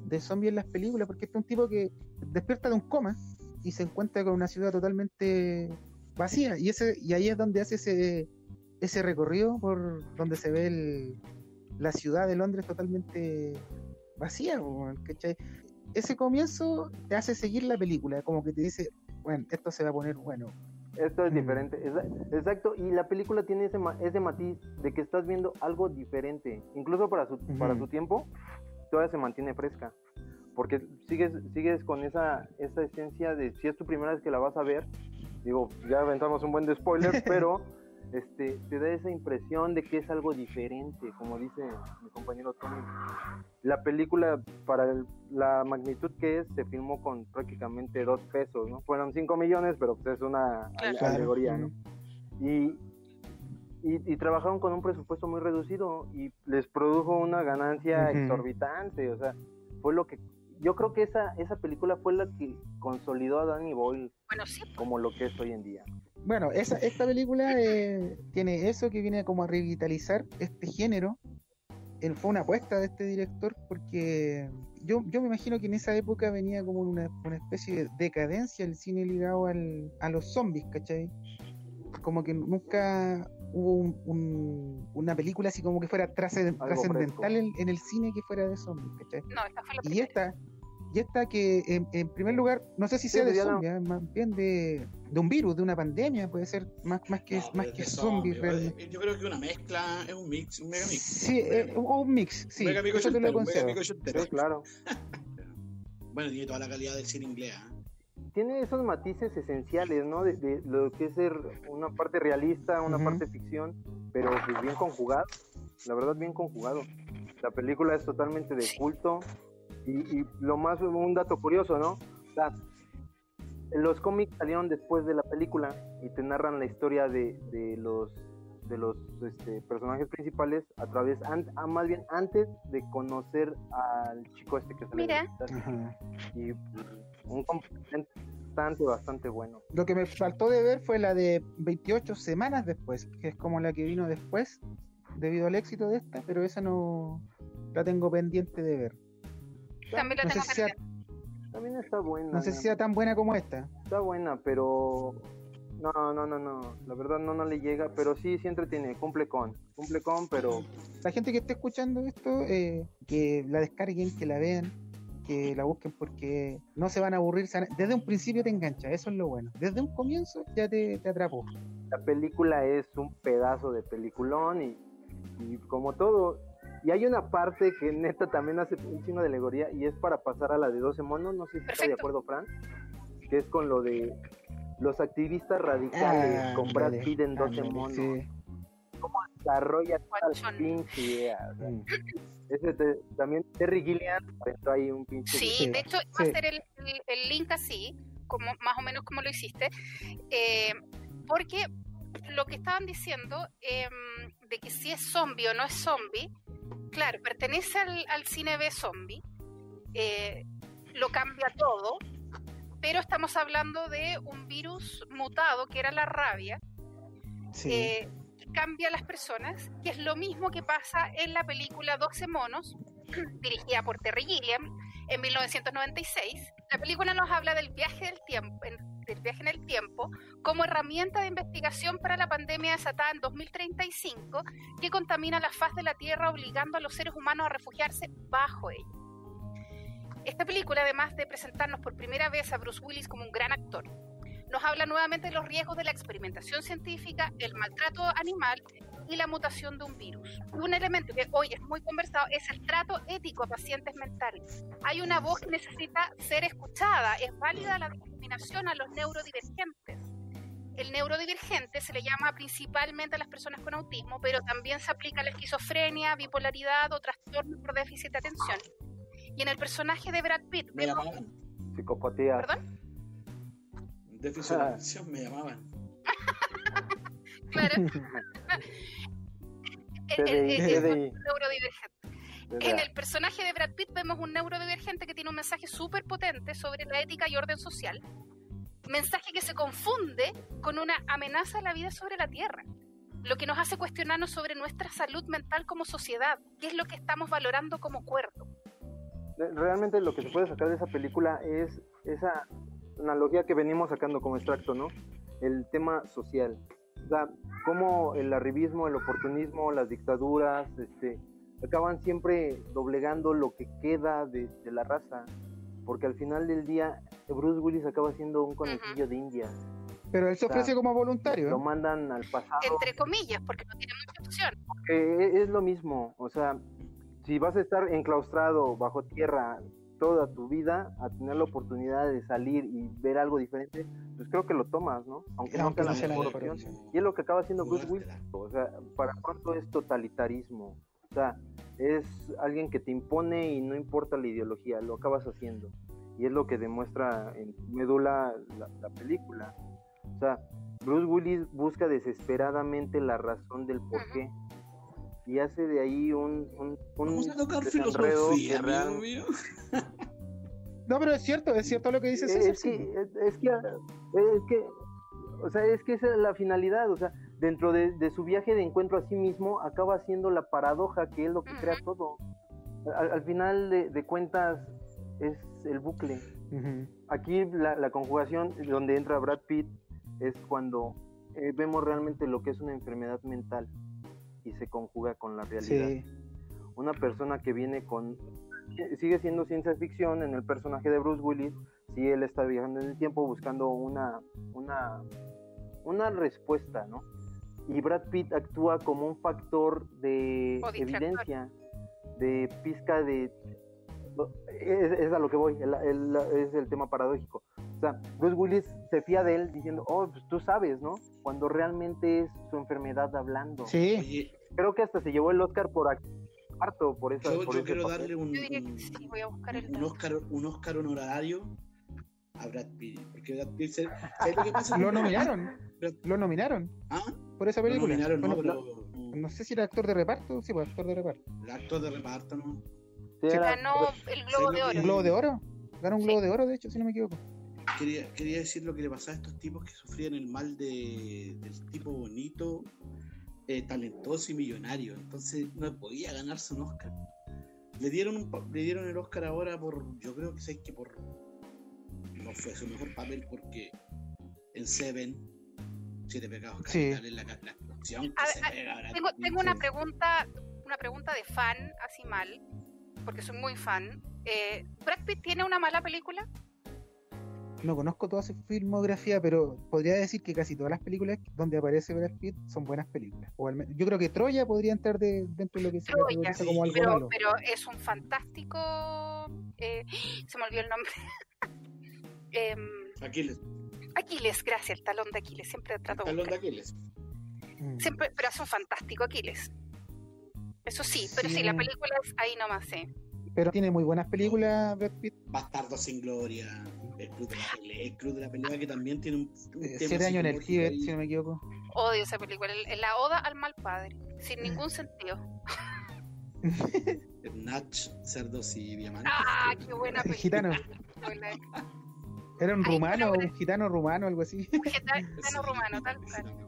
de zombies en las películas, porque este es un tipo que despierta de un coma y se encuentra con una ciudad totalmente vacía, y ese y ahí es donde hace ese, ese recorrido por donde se ve el, la ciudad de Londres totalmente vacía, ¿cachai? ese comienzo te hace seguir la película, como que te dice, bueno, esto se va a poner bueno. Esto es Mm. diferente, exa- exacto, y la película tiene ese, ma- ese matiz de que estás viendo algo diferente, incluso para su, para su tiempo, todavía se mantiene fresca, porque sigues, sigues con esa, esa esencia de si es tu primera vez que la vas a ver, digo, ya aventamos un buen de spoiler, pero este, te da esa impresión de que es algo diferente, como dice mi compañero Tony. La película, para el- la magnitud que es, se filmó con prácticamente dos pesos, ¿no? Fueron cinco millones, pero pues es una Claro. Alegoría, ¿no? Y, y, y trabajaron con un presupuesto muy reducido y les produjo una ganancia Ujú. exorbitante, o sea, fue lo que yo creo que esa, esa película fue la que consolidó a Danny Boyle Bueno, sí, como lo que es hoy en día. Bueno, esa, esta película eh, tiene eso que viene como a revitalizar este género. Él fue una apuesta de este director porque yo, yo me imagino que en esa época venía como una, una especie de decadencia el cine ligado al, a los zombies, ¿cachai? Como que nunca hubo un- un- una película así como que fuera trascendental en, en el cine que fuera de zombies, ¿cachai? no, esta fue la Y primera. esta, y esta que en, en primer lugar, no sé si sea de sería la- zombies, ¿eh? más bien de, de un virus, de una pandemia, puede ser más, más que, No, más que zombie, realmente. eh, Yo creo que una mezcla, es un mix, un mega mix. Sí, eh, o un mix, sí, un mega eso te lo mega concedo. Sí, claro. Bueno, tiene toda la calidad del cine inglés. ¿ah? Tiene esos matices esenciales, ¿no? De, de lo que es ser una parte realista, una Ujú. parte ficción, pero pues bien conjugado. La verdad, bien conjugado. La película es totalmente de culto. Y, y lo más, un dato curioso, ¿no? O sea, los cómics salieron después de la película y te narran la historia de, de los de los este, personajes principales a través, an- ah, más bien antes de conocer al chico este que sale Mira. y un complemento bastante, bastante bueno. Lo que me faltó de ver fue la de 28 semanas después, que es como la que vino después, debido al éxito de esta, pero esa no la tengo pendiente de ver. También la No sé tengo si sea. También está buena. no sé si sea tan buena como esta. Está buena, pero no, no, no, no. La verdad no, no le llega, pero sí, sí entretiene. Cumple con, cumple con, pero La gente que esté escuchando esto, eh, que la descarguen, que la vean, que la busquen porque no se van a aburrir. Desde un principio te engancha, eso es lo bueno. Desde un comienzo ya te, te atrapó. la película es un pedazo de peliculón y, y como todo. Y hay una parte que neta también hace un chingo de alegoría y es para pasar a la de 12 monos, no sé si está de acuerdo, Fran, que es con lo de los activistas radicales Ah, con Brad Pitt en 12 ándale, monos. sí. Desarrolla tal Guachón. pinche idea. o sea, Mm. ese te- también Terry Gilliam aventó ahí un pinche Sí, Sí, de hecho, va sí. a ser el, el- el link así, como más o menos como lo hiciste, eh, porque lo que estaban diciendo em, de que si es zombie o no es zombie, claro, pertenece al, al cine B zombie, eh, lo cambia todo, pero estamos hablando de un virus mutado que era la rabia, Sí. eh, que cambia a las personas, que es lo mismo que pasa en la película 12 monos, dirigida por Terry Gilliam en 1996. La película nos habla del viaje del tiempo, del viaje en el tiempo como herramienta de investigación para la pandemia desatada en 2035 que contamina la faz de la Tierra obligando a los seres humanos a refugiarse bajo ella. Esta película, además de presentarnos por primera vez a Bruce Willis como un gran actor, nos habla nuevamente de los riesgos de la experimentación científica, el maltrato animal y la mutación de un virus. Un elemento que hoy es muy conversado es el trato ético a pacientes mentales. Hay una voz que necesita ser escuchada. Es válida la discriminación a los neurodivergentes. El neurodivergente se le llama principalmente a las personas con autismo, pero también se aplica a la esquizofrenia, bipolaridad o trastorno por déficit de atención. Y en el personaje de Brad Pitt, Me llamaban. psicopatía. ¿Perdón? Déficit de atención me llamaban. Claro. TDI, neurodivergente. En el personaje de Brad Pitt vemos un neurodivergente que tiene un mensaje súper potente sobre la ética y orden social. Mensaje que se confunde con una amenaza a la vida sobre la Tierra. Lo que nos hace cuestionarnos sobre nuestra salud mental como sociedad. ¿Qué es lo que estamos valorando como cuerpo? Realmente lo que se puede sacar de esa película es esa analogía que venimos sacando como extracto, ¿no? El tema social. O sea, cómo el arribismo, el oportunismo, las dictaduras, este, acaban siempre doblegando lo que queda de, de la raza. Porque al final del día, Bruce Willis acaba siendo un conejillo de India. Pero él se o sea, ofrece como voluntario. Lo ¿eh? mandan al pasado. Entre comillas, porque no tiene mucha opción. Eh, es lo mismo, o sea, si vas a estar enclaustrado bajo tierra toda tu vida, a tener la oportunidad de salir y ver algo diferente, pues creo que lo tomas, ¿no? Aunque, Aunque no sea la mejor opción. Y es lo que acaba haciendo Bruce Willis, o sea, ¿para cuánto es totalitarismo? O sea, es alguien que te impone y no importa la ideología, lo acabas haciendo. Y es lo que demuestra en Medula la, la película. O sea, Bruce Willis busca desesperadamente la razón del por qué. Y hace de ahí un, un, un Vamos a tocar desenredo filosofía, amigo mío. No, pero es cierto, es cierto lo que dice César. Es que, es, es que, es que, o sea, es que esa es la finalidad, o sea, dentro de, de, su viaje de encuentro a sí mismo, acaba siendo la paradoja que es lo que crea todo. Al, al final de, de, cuentas, es el bucle. Uh -huh. Aquí la, la, conjugación donde entra Brad Pitt es cuando eh, vemos realmente lo que es una enfermedad mental y se conjuga con la realidad. Sí. Una persona que viene con sigue siendo ciencia ficción en el personaje de Bruce Willis, si él está viajando en el tiempo buscando una, una, una respuesta, ¿no? Y Brad Pitt actúa como un factor de evidencia, de pizca de... Es, es, a lo que voy, el, el, es el tema paradójico. O sea, Bruce Willis se fía de él diciendo, oh, pues tú sabes, ¿no? Cuando realmente es su enfermedad hablando. Sí. Creo que hasta se llevó el Oscar por harto por esa yo, por yo quiero papel. darle un, un, sí, voy a buscar el un Oscar un Oscar honorario a Brad Pitt porque Brad Pitt ¿sabes lo que pasa? lo nominaron lo nominaron ¿Ah? por esa película lo nominaron, bueno, no, pero, no, no sé si era actor de reparto sí pues actor de reparto el actor de reparto no sí, ganó el Globo de Oro ¿Un Globo de Oro ganó un Globo de Oro de hecho si no me equivoco Quería, quería, decir lo que le pasaba a estos tipos que sufrían el mal de, del tipo bonito, eh, talentoso y millonario. Entonces no podía ganarse un Oscar. Le dieron, un, le dieron el Oscar ahora por. Yo creo que sé que por. No fue su mejor papel porque en Seven, Siete Pecados Capitales, sí. la, la actuación que a, se a, pega. Tengo, tengo una pregunta, una pregunta de fan, así mal, porque soy muy fan. Eh, ¿Brad Pitt tiene una mala película? No conozco toda su filmografía, pero podría decir que casi todas las películas donde aparece Brad Pitt son buenas películas. O al menos, yo creo que Troya podría entrar de, dentro de lo que se Troya, sí, como algo pero, malo. pero es un fantástico. Eh, se me olvidó el nombre. eh, Aquiles. Aquiles, gracias, el talón de Aquiles. Siempre trato el talón de Aquiles. Mm. Siempre, pero es un fantástico Aquiles. Eso sí, pero sí, sí la película es ahí nomás, sí. Pero tiene muy buenas películas, Brad Pitt. Bastardo sin gloria. El club, de la pelea, el club de la pelea que también tiene un, un eh, Siete años en el Tíbet, si no me equivoco. Odio esa película, la oda al mal padre, sin ningún sentido. Nach, cerdos y diamantes. Ah, qué buena película. Gitano. Era un Ay, rumano, un gitano rumano, algo así. Un gitano rumano, tal cual.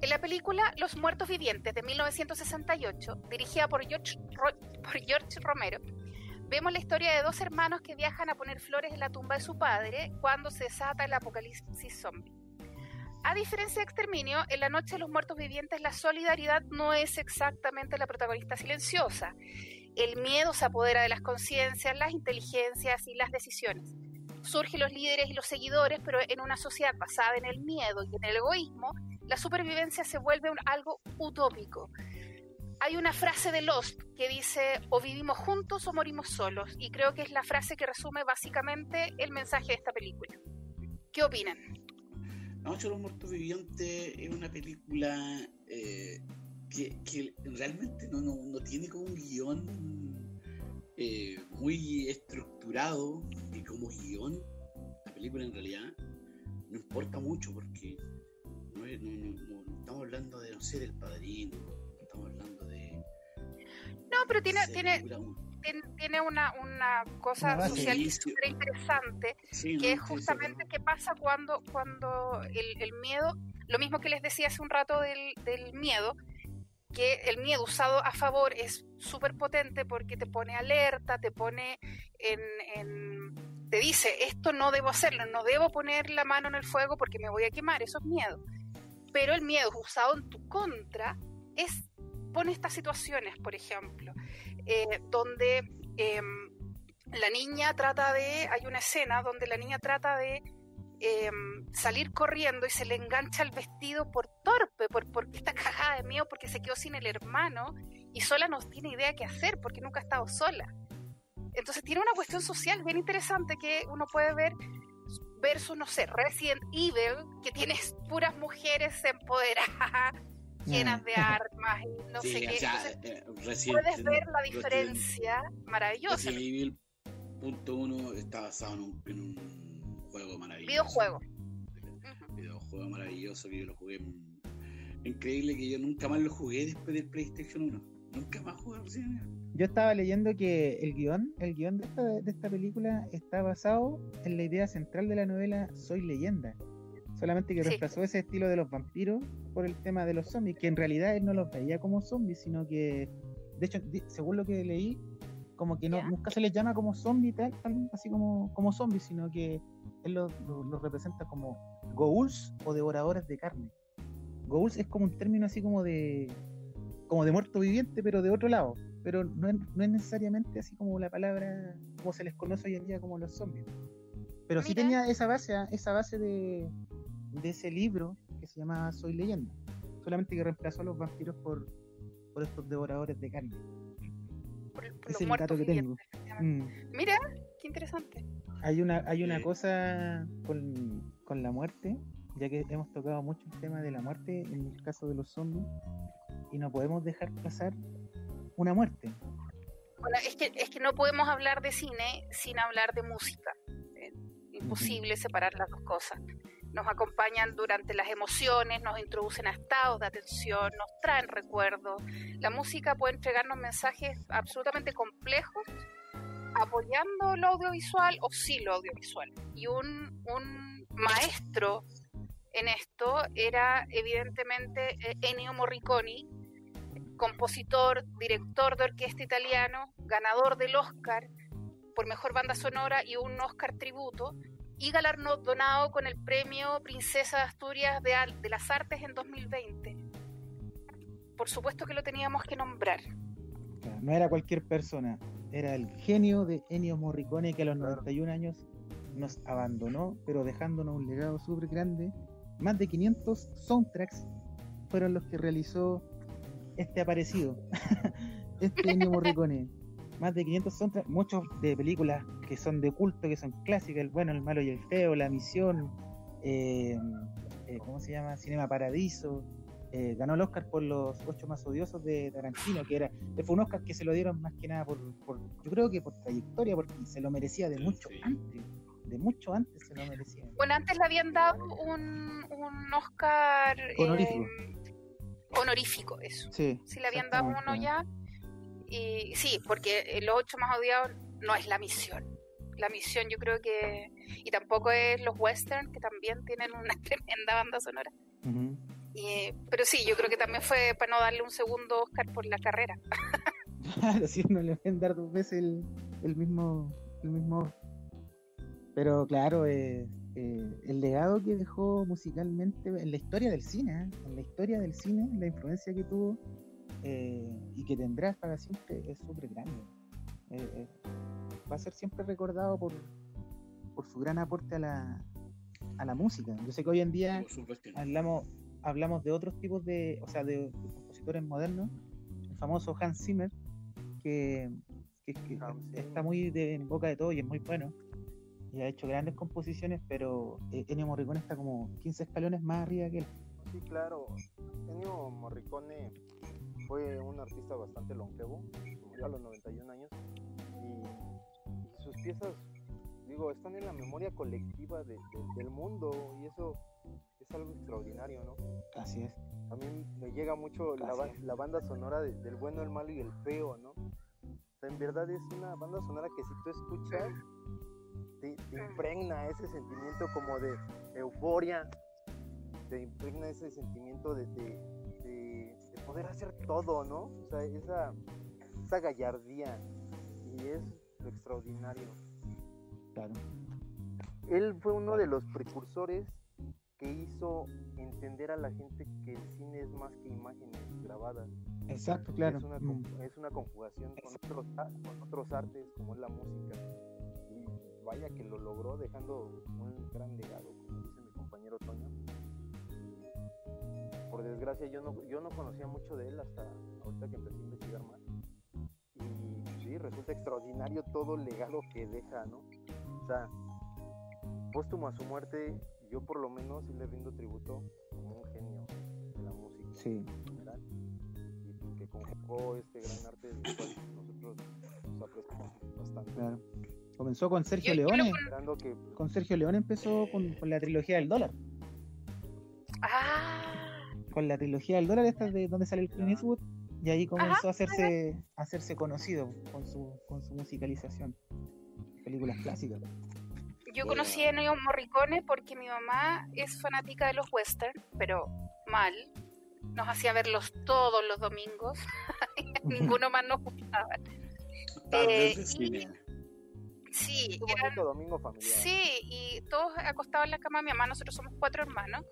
En la película Los Muertos Vivientes de 1968, dirigida por George, por George Romero, vemos la historia de dos hermanos que viajan a poner flores en la tumba de su padre cuando se desata el apocalipsis zombie. A diferencia de Exterminio, en la noche de los muertos vivientes la solidaridad no es exactamente la protagonista silenciosa. El miedo se apodera de las conciencias, las inteligencias y las decisiones. Surgen los líderes y los seguidores, pero en una sociedad basada en el miedo y en el egoísmo, la supervivencia se vuelve un, algo utópico. Hay una frase de Lost que dice o vivimos juntos o morimos solos y creo que es la frase que resume básicamente el mensaje de esta película. ¿Qué opinan? La Noche de los Muertos Vivientes es una película eh, que, realmente no, no, tiene como un guion eh, muy estructurado y como guion la película en realidad no importa mucho porque no, no, estamos hablando de, no sé, del padrino. No, pero tiene, tiene, tiene, tiene una, una cosa una social súper interesante, sí, que es justamente qué pasa cuando, cuando el, el, miedo, lo mismo que les decía hace un rato del, del miedo, que el miedo usado a favor es súper potente porque te pone alerta, te pone en, en, te dice, esto no debo hacerlo, no debo poner la mano en el fuego porque me voy a quemar, eso es miedo. Pero el miedo usado en tu contra es, pone estas situaciones, por ejemplo, eh, donde eh, la niña trata de, hay una escena donde la niña trata de eh, salir corriendo y se le engancha el vestido por torpe, por, porque está cagada de miedo, porque se quedó sin el hermano y sola no tiene idea qué hacer porque nunca ha estado sola. Entonces tiene una cuestión social bien interesante que uno puede ver versus, no sé, Resident Evil, que tienes puras mujeres empoderadas, llenas de armas y no sí, sé qué. O sea, eh, Resident, puedes ver la diferencia Resident, maravillosa. Resident Evil punto uno está basado en un, en un juego maravilloso. Videojuego. Videojuego maravilloso que yo lo jugué. Increíble que yo nunca más lo jugué después del PlayStation 1. Nunca más jugué Obsidian. Yo estaba leyendo que el guion, el guion de esta, de esta película está basado en la idea central de la novela Soy leyenda. Solamente que Sí. reemplazó ese estilo de los vampiros por el tema de los zombies, que en realidad él no los veía como zombies, sino que, de hecho, según lo que leí, como que no, nunca se les llama como zombie tal, tal, así como, como zombies, sino que él los representa como ghouls o devoradores de carne. Ghouls es como un término así como de como de muerto viviente, pero de otro lado. Pero no es, no es necesariamente así como la palabra como se les conoce hoy en día como los zombies. Pero sí tenía esa base, esa base de, de ese libro que se llama Soy leyenda. Solamente que reemplazó a los vampiros por, por estos devoradores de carne. Por, los es el dato que tengo. Mm. Mira, qué interesante. Hay una, hay una cosa con, con la muerte, ya que hemos tocado mucho el tema de la muerte en el caso de los zombies, y no podemos dejar pasar una muerte. Bueno, es que, es que no podemos hablar de cine sin hablar de música. Eh, imposible separar las dos cosas. Nos acompañan durante las emociones, nos introducen a estados de atención, nos traen recuerdos. La música puede entregarnos mensajes absolutamente complejos apoyando lo audiovisual o sí lo audiovisual. Y un, un maestro en esto era evidentemente eh, Ennio Morricone, compositor, director de orquesta italiano, ganador del Oscar por mejor banda sonora y un Oscar tributo, y galardonado con el premio Princesa de Asturias de, Al- de las Artes en 2020. Por supuesto que lo teníamos que nombrar. No era cualquier persona, era el genio de Ennio Morricone que a los Claro. 91 años nos abandonó, pero dejándonos un legado súper grande. Más de 500 soundtracks fueron los que realizó este aparecido, este Ennio Morricone. Más de 500 soundtracks, muchos de películas que son de culto, que son clásicas, El bueno, el malo y el feo, La misión, eh, eh, ¿cómo se llama? Cinema Paradiso. eh, ganó el Oscar por los ocho más odiosos de Tarantino, que era fue un Oscar que se lo dieron más que nada por, por yo creo que por trayectoria, porque se lo merecía de mucho Sí. antes, de mucho antes se lo merecía. Bueno, antes le habían dado un, un Oscar eh, Honorífico. honorífico, eso. Sí, Sí le habían dado uno ya. Y sí, porque los ocho más odiados no es la misión. La misión yo creo que... Y tampoco es los western, que también tienen una tremenda banda sonora. Y, pero sí, yo creo que también fue para no darle un segundo Oscar por la carrera. Claro, si no le pueden dar dos veces el, el mismo el mismo pero claro eh, eh, el legado que dejó musicalmente en la historia del cine ¿eh? en la historia del cine la influencia que tuvo eh, y que tendrá para siempre es súper grande. Eh, eh, va a ser siempre recordado por por su gran aporte a la a la música. Yo sé que hoy en día hablamos hablamos de otros tipos de o sea de, de compositores modernos. El famoso Hans Zimmer que, que- que Hans Zimmer. está muy de- en boca de todo y es muy bueno. Y ha hecho grandes composiciones pero Ennio Morricone está como 15 escalones más arriba que él. Sí, claro. Ennio Morricone fue un artista bastante longevo, murió a los 91 años y, y sus piezas, digo, están en la memoria colectiva de- de- del mundo y eso es algo extraordinario, ¿no? así es A mí me llega mucho la, la banda sonora de- del bueno, el malo y el feo, ¿no? O sea, en verdad es una banda sonora que si tú escuchas, te, te impregna ese sentimiento como de euforia, te impregna ese sentimiento de poder hacer todo, ¿no? O sea, esa, esa gallardía y es lo extraordinario. claro Él fue uno de los precursores que hizo entender a la gente que el cine es más que imágenes grabadas. exacto claro Es una, Mm. es una conjugación con otros, con otros artes como es la música. Y vaya que lo logró dejando un gran legado, como dice mi compañero Toño. Por desgracia yo no, yo no conocía mucho de él hasta ahorita que empecé a investigar más. Y sí, resulta extraordinario todo el legado que deja, ¿no? O sea, póstumo a su muerte, yo por lo menos sí le rindo tributo como un genio de la música sí en general y que conjugó este gran arte del cual nosotros nos apreciamos bastante. claro comenzó con Sergio Leone con- que con Sergio Leone empezó con, con la trilogía del dólar Ah, con la trilogía del dólar esta de donde sale el Clint Ya. Eastwood Y ahí comenzó a hacerse, a hacerse conocido con su, con su musicalización. Películas clásicas. Yo conocí a Ennio Morricone porque mi mamá es fanática de los westerns, pero mal. Nos hacía verlos todos los domingos. Ninguno más nos gustaba. Eh. Sí, Un eran- bonito domingo familiar. sí, y todos acostados en la cama de mi mamá. Nosotros somos cuatro hermanos.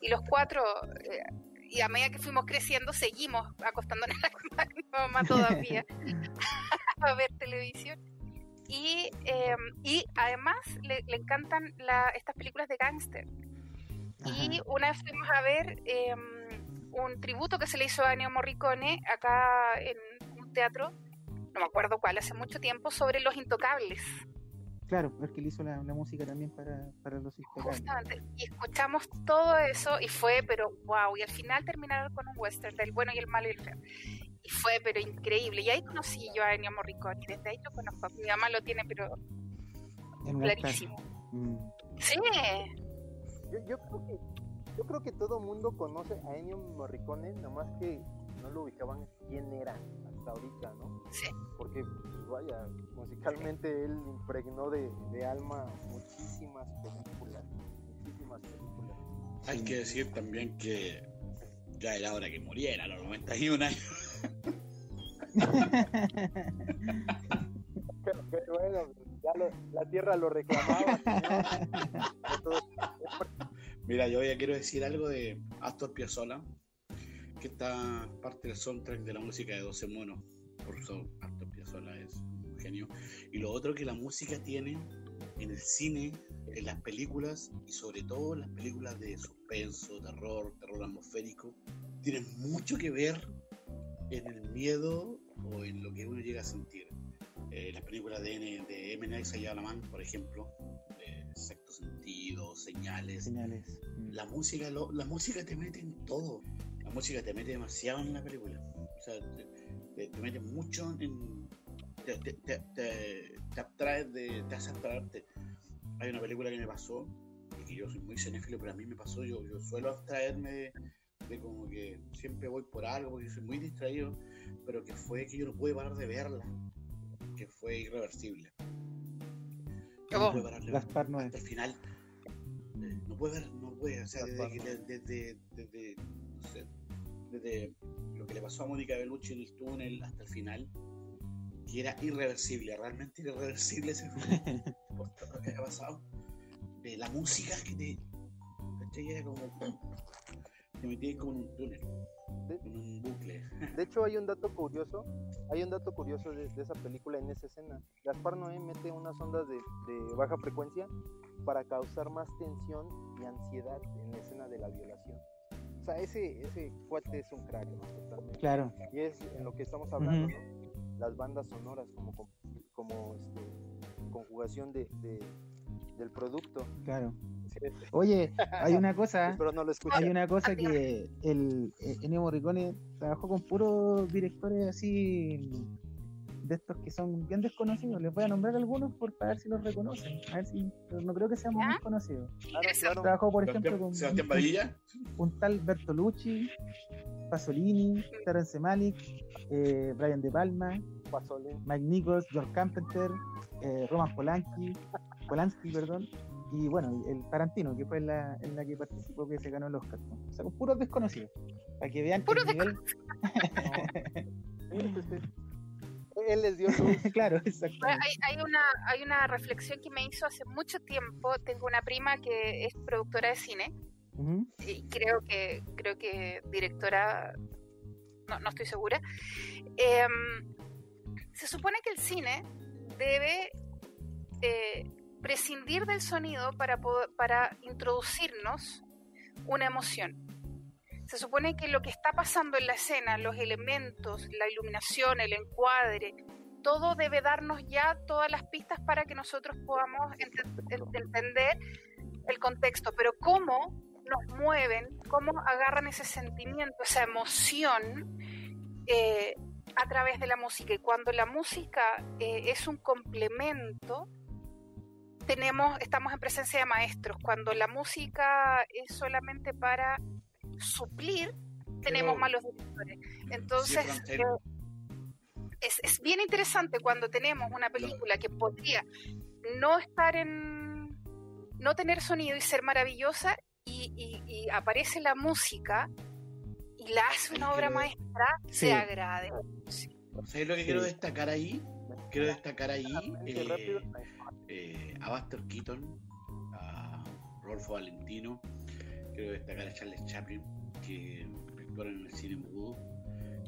Y los cuatro, eh, y a medida que fuimos creciendo, seguimos acostándonos en la mamá todavía a ver televisión. Y, eh, y además le, le encantan la- estas películas de gángster. Y una vez fuimos a ver eh, un tributo que se le hizo a Ennio Morricone acá en un teatro, no me acuerdo cuál, hace mucho tiempo, sobre los intocables. Claro, porque él hizo la, la música también para, para los intocables. Justamente. Y escuchamos todo eso y fue, pero wow. Y al final terminaron con un western del bueno y el malo y el feo. Y fue, pero increíble. Y ahí conocí yo a Ennio Morricone. Y desde ahí lo conozco. Mi mamá lo tiene, pero En clarísimo. Mm. Sí. Yo, yo creo que yo creo que todo mundo conoce a Ennio Morricone, nada más que no lo ubicaban quién era hasta ahorita, ¿no? Sí. Porque, pues, vaya, musicalmente él impregnó de, de alma muchísimas películas, muchísimas películas. Hay que decir también que ya era hora que muriera a los 91 años. Pero, pero bueno, ya lo- la tierra lo reclamaba. Entonces, Mira, yo ya quiero decir algo de Astor Piazzolla, que está parte del soundtrack de la música de 12 monos. Por eso Astor Piazzolla es un genio. Y lo otro que la música tiene en el cine, en las películas y sobre todo en las películas de suspenso, terror, terror atmosférico, tiene mucho que ver en el miedo o en lo que uno llega a sentir. Eh, las películas de, N- de M. Night Shyamalan, por ejemplo, eh, Sexto Sentido, Señales, Señales. La música lo- la música te mete en todo la música te mete demasiado en la película o sea te, te- te mete mucho en te, te, te, te- te abstrae de te hace abstraerte hay una película que me pasó y que yo soy muy cinéfilo pero a mí me pasó yo, yo suelo abstraerme de, de como que siempre voy por algo porque soy muy distraído pero que fue que yo no pude parar de verla que fue irreversible no Oh. pude parar de Gaspar Noé. hasta el final. Eh, no puede ver, no puede, o sea, desde, desde, desde, no sé, desde lo que le pasó a Mónica Bellucci en el túnel hasta el final, que era irreversible, realmente irreversible ese por todo lo que había pasado. De la música que te, ¿cachai? Era como, te metías como en un túnel, en un bucle. De hecho, hay un dato curioso, hay un dato curioso de, de esa película en esa escena. Gaspar Noé mete unas ondas de, de baja frecuencia para causar más tensión y ansiedad en la escena de la violación. O sea, ese, ese cuate es un crack, ¿no? Totalmente. Claro. Y es en lo que estamos hablando. ¿no? Las bandas sonoras como, como, como, este, conjugación de, de- del producto. Claro. Oye, hay una cosa, Espero no lo hay una cosa que el Ennio Morricone trabajó con puros directores así de estos que son bien desconocidos. Les voy a nombrar algunos por para ver si los reconocen. A ver si, pero no creo que sean muy claro. Trabajó, por ejemplo, con Sebastián Padilla, un tal Bertolucci, Pasolini, Terence Malick, eh, Brian De Palma. Mike Nichols, George Carpenter, eh, Roman Polanski, Polanski, perdón, y bueno, el Tarantino, que fue en la, en la que participó que se ganó el Oscar. ¿no? O sea, con puros desconocidos, para que vean que el nivel... Él les dio luz. claro, Bueno, exactamente. Hay, hay, una, hay una reflexión que me hizo hace mucho tiempo. Tengo una prima que es productora de cine y creo que, creo que directora, no, no estoy segura. Em, se supone que el cine debe eh, prescindir del sonido para, poder- para introducirnos una emoción. Se supone que lo que está pasando en la escena, los elementos, la iluminación, el encuadre, todo debe darnos ya todas las pistas para que nosotros podamos ente- en- entender el contexto. Pero cómo nos mueven, cómo agarran ese sentimiento, esa emoción eh, a través de la música. Y cuando la música eh, es un complemento, tenemos, estamos en presencia de maestros. Cuando la música es solamente para suplir, tenemos Pero- malos directores. Entonces, Sí, eh, es, es bien interesante cuando tenemos una película que podría no estar en. no tener sonido y ser maravillosa, y, y- y aparece la música y la hace una obra maestra, Sí. se agrade. ¿Sabes lo que Sí. quiero destacar ahí? Quiero destacar ahí eh, eh, a Buster Keaton, a Rolfo Valentino, quiero destacar a Charles Chaplin, que actuaron en el cine mudo,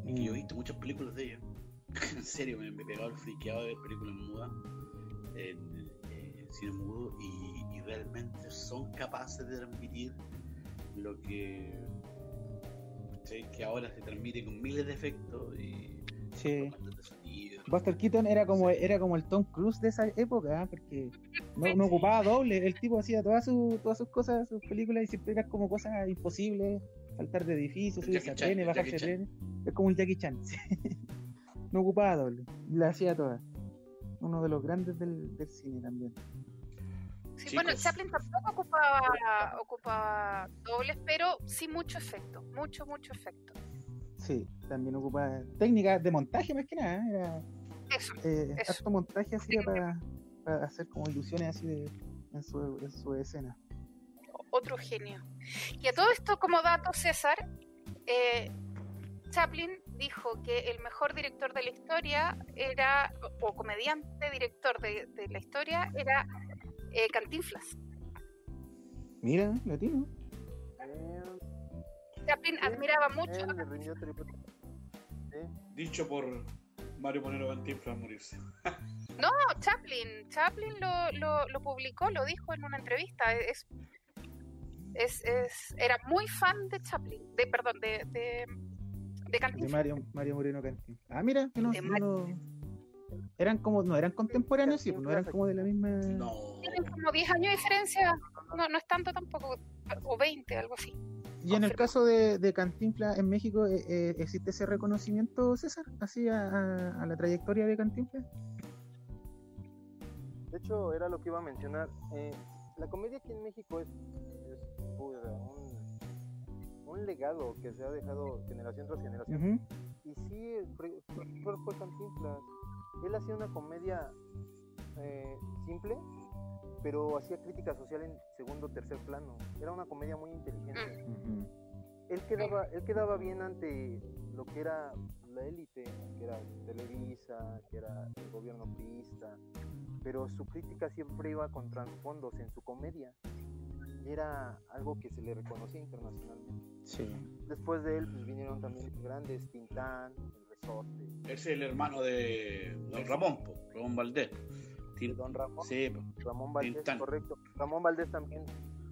y que yo he visto muchas películas de ellos. en serio, me, me he pegado el friqueado de ver películas mudas en eh, cine mudo y, y realmente son capaces de transmitir lo que, que ahora se transmite con miles de efectos y Sí. sonido. Buster Keaton era como era como el Tom Cruise de esa época, ¿eh? porque no, no ocupaba doble, el tipo hacía todas sus todas sus cosas, sus películas y siempre eran como cosas imposibles, saltar de edificios, subirse a trenes, bajarse Chan. trenes, es como el Jackie Chan, sí. no ocupaba doble, la hacía todas. Uno de los grandes del, del cine también. Sí, Chicos. bueno, Chaplin tampoco ocupaba, ocupaba dobles, pero sí mucho efecto, mucho, mucho efecto. Sí, también ocupaba técnicas de montaje más que nada, ¿eh? era Eso. eh, Eso. harto montaje hacía para, para hacer como ilusiones así de en su, en su escena. otro genio. Y a todo esto, como dato, César, eh, Chaplin dijo que el mejor director de la historia era, o, o comediante director de, de la historia, era eh, Cantinflas. Mira, latino. Chaplin Sí, admiraba mucho él a le rindió tributo. Sí. Dicho por Mario Ponero Cantinflas morirse. No, Chaplin, Chaplin lo, lo, lo publicó, lo dijo en una entrevista. Es, es, es- era muy fan de Chaplin, de perdón, de, de, de De Cantinflas. Mario, Mario Moreno Cantín. Ah, mira, que no, eran como, no eran contemporáneos, sí, pues no eran como de la misma. No. Tienen como 10 años de diferencia, no, no es tanto tampoco, o 20, algo así. Y en el caso de, de Cantinflas en México, eh, eh, ¿existe ese reconocimiento, César? Así a, a- a la trayectoria de Cantinflas. De hecho, era lo que iba a mencionar. Eh, la comedia aquí en México es, es puta, un, un legado que se ha dejado generación tras generación. Y sí, fue Cantinflas. Él hacía una comedia eh, simple, pero hacía crítica social en segundo o tercer plano. Era una comedia muy inteligente. Ujú. Él quedaba, él quedaba bien ante lo que era la élite, que era Televisa, que era el gobierno priista, pero su crítica siempre iba con trasfondos en su comedia. Y era algo que se le reconocía internacionalmente. Sí. Después de él pues, vinieron también grandes, Tintán, El Resorte, es el hermano de Don Ramón, Ramón Valdés. Don Ramón. Sí, po. Ramón Valdés, correcto. Ramón Valdés también,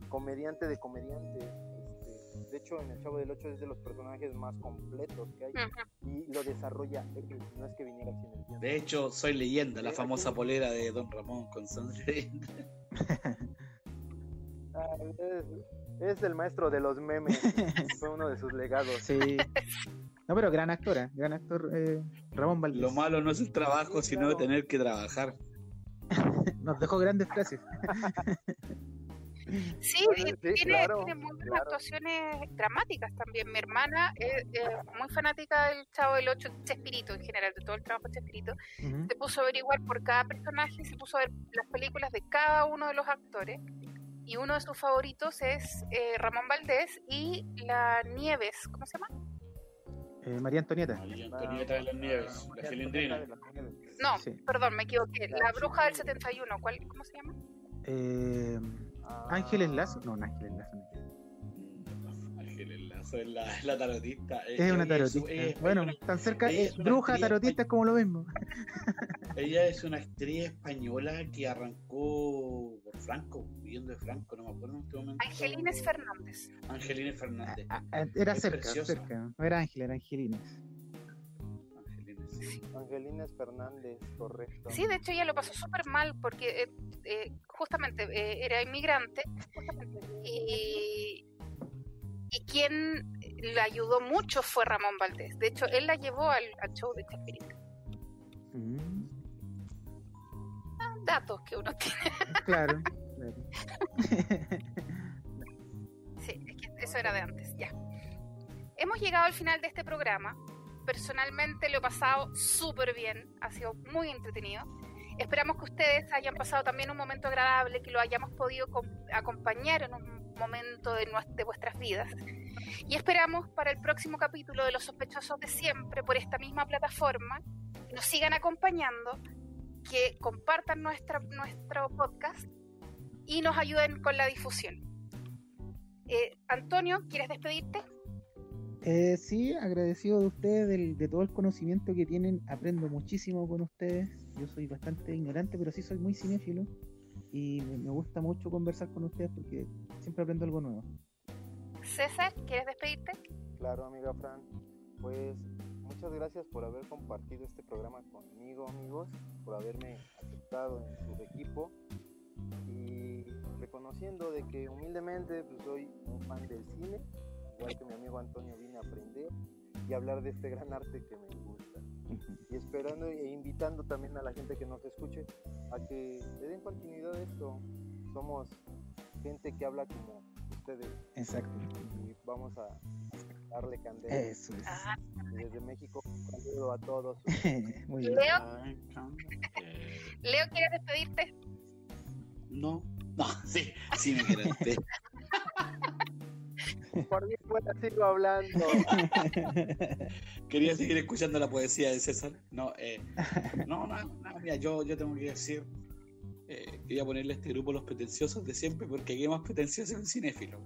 comediante de comediantes. este, de hecho, en El Chavo del Ocho es de los personajes más completos que hay y lo desarrolla él, no es que viniera sin el tiempo. De hecho, soy leyenda, la famosa aquí- polera de Don Ramón con Sandra. Ah, es, es el maestro de los memes, fue uno de sus legados. Sí. No, pero gran actora, gran actor eh, Ramón Valdés. Lo malo no es el trabajo, Sí, sino tener que trabajar. Nos dejó grandes frases. Sí, tiene, claro, tiene muy buenas claro. actuaciones dramáticas también. Mi hermana es, es muy fanática del Chavo del Ocho, Chespirito en general, de todo el trabajo de Chespirito. Se puso a averiguar por cada personaje, se puso a ver las películas de cada uno de los actores. Y uno de sus favoritos es eh, Ramón Valdés y la Nieves, ¿cómo se llama? Eh, María Antonieta. María Antonieta de las Nieves, la cilindrina. de las Nieves. No, Sí. perdón, me equivoqué. La La bruja del Chilindrina. 71, ¿cuál, ¿cómo se llama? Eh, Ah, Ángeles Lazo. No, no, Ángeles Lazo. no. Ángeles Lazo es la, tarotista. Es una tarotista. es- bueno, tan cerca. eh, es bruja, tarotista es como lo mismo. Ella es una actriz española que arrancó por Franco, viviendo de Franco, no me acuerdo en este momento. Angelines Fernández. Angelina Fernández. Ah, ah, Era cerca, cerca. No era Ángel, era Angelines. Angelina. Angelines Fernández, correcto. Sí, de hecho ella lo pasó súper mal porque eh, eh, justamente eh, era inmigrante y, y quien la ayudó mucho fue Ramón Valdés. De hecho, él la llevó al, al show de Chespirito. Mm, Datos que uno tiene. claro. claro. Sí, es que eso era de antes, ya. hemos llegado al final de este programa. Personalmente lo he pasado súper bien, ha sido muy entretenido. Esperamos que ustedes hayan pasado también un momento agradable, que lo hayamos podido acompañar en un momento de, vuestras vidas. Y esperamos para el próximo capítulo de Los Sospechosos de Siempre por esta misma plataforma, nos sigan acompañando, que compartan nuestra, nuestro podcast y nos ayuden con la difusión. Eh, Antonio, ¿quieres despedirte? Eh, sí, agradecido de ustedes, de, todo el conocimiento que tienen. Aprendo muchísimo con ustedes. Yo soy bastante ignorante, pero sí soy muy cinéfilo. Y me, me gusta mucho conversar con ustedes porque siempre aprendo algo nuevo. César, ¿quieres despedirte? Claro, amiga Fran. Pues muchas gracias por haber compartido este programa conmigo, amigos, por haberme aceptado en su equipo y reconociendo de que humildemente pues, soy un fan del cine, igual que mi amigo Antonio vine a aprender y hablar de este gran arte que me gusta. Y esperando e invitando también a la gente que nos escuche a que le den continuidad a esto. Somos gente que habla como ustedes. Exacto. Y vamos a darle candela. Eso es. Desde México, un saludo a todos. Muy bien. Leo, Leo, ¿quieres despedirte? No, no, sí, sí me quiero despedir. Por mí fuera sigo hablando. Quería seguir escuchando la poesía de César. No, eh, no, no, no, mira, yo, yo tengo que decir, eh, quería ponerle a este grupo los pretenciosos de siempre, porque aquí más pretencioso es un cinéfilo.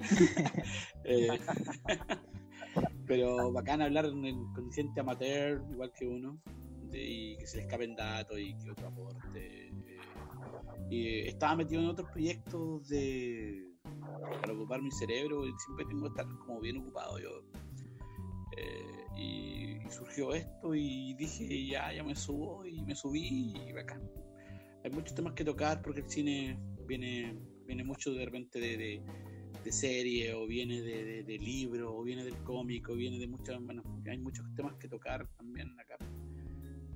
eh, pero bacán hablar en el amateur, igual que uno, y que se le escapen datos y que otro aporte. eh, y estaba metido en otros proyectos de para ocupar mi cerebro y siempre tengo que estar como bien ocupado yo. Eh, y, surgió esto y dije ya, ya me subo y me subí y bacán. Hay muchos temas que tocar porque el cine viene, viene mucho de repente de, de, de serie o viene de, de, de libro o viene del cómic o viene de muchas, bueno, hay muchos temas que tocar también acá.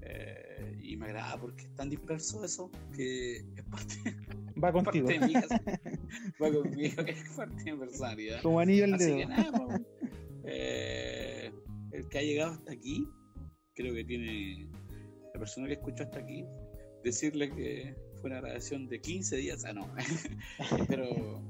Eh, y me agrada porque es tan disperso eso que es parte, Va contigo. parte de mi. Va conmigo, es parte de mi personalidad. Como anillo al dedo. que nada, pues, eh, el que ha llegado hasta aquí, creo que tiene la persona que escuchó hasta aquí, decirle que fue una grabación de 15 días, ah no, pero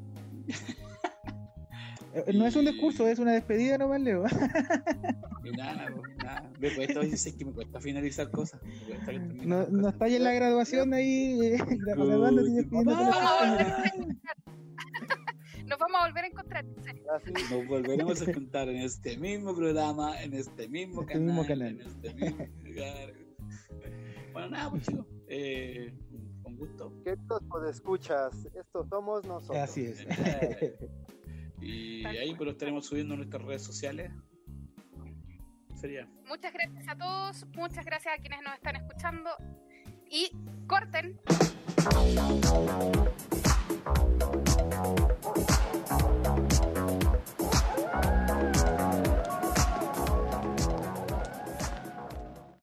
Eh, No es un discurso, es una despedida nomás, Leo. nada, pues, nada, me cuesta, oye, es que me cuesta finalizar cosas, me cuesta que No, no está ahí en la graduación ahí eh, graduándote y despidiéndote Nos vamos a volver a encontrar. Nos vamos a volver a encontrar. en serio. Así, Nos volveremos a contar en este mismo programa, en este mismo, Este canal, mismo canal. en este mismo lugar. Bueno, nada, pues chicos, eh, con gusto. queridos escuchas, estos somos nosotros. Así es. Y ahí pues lo estaremos subiendo en nuestras redes sociales. Sería. Muchas gracias a todos, muchas gracias a quienes nos están escuchando y corten.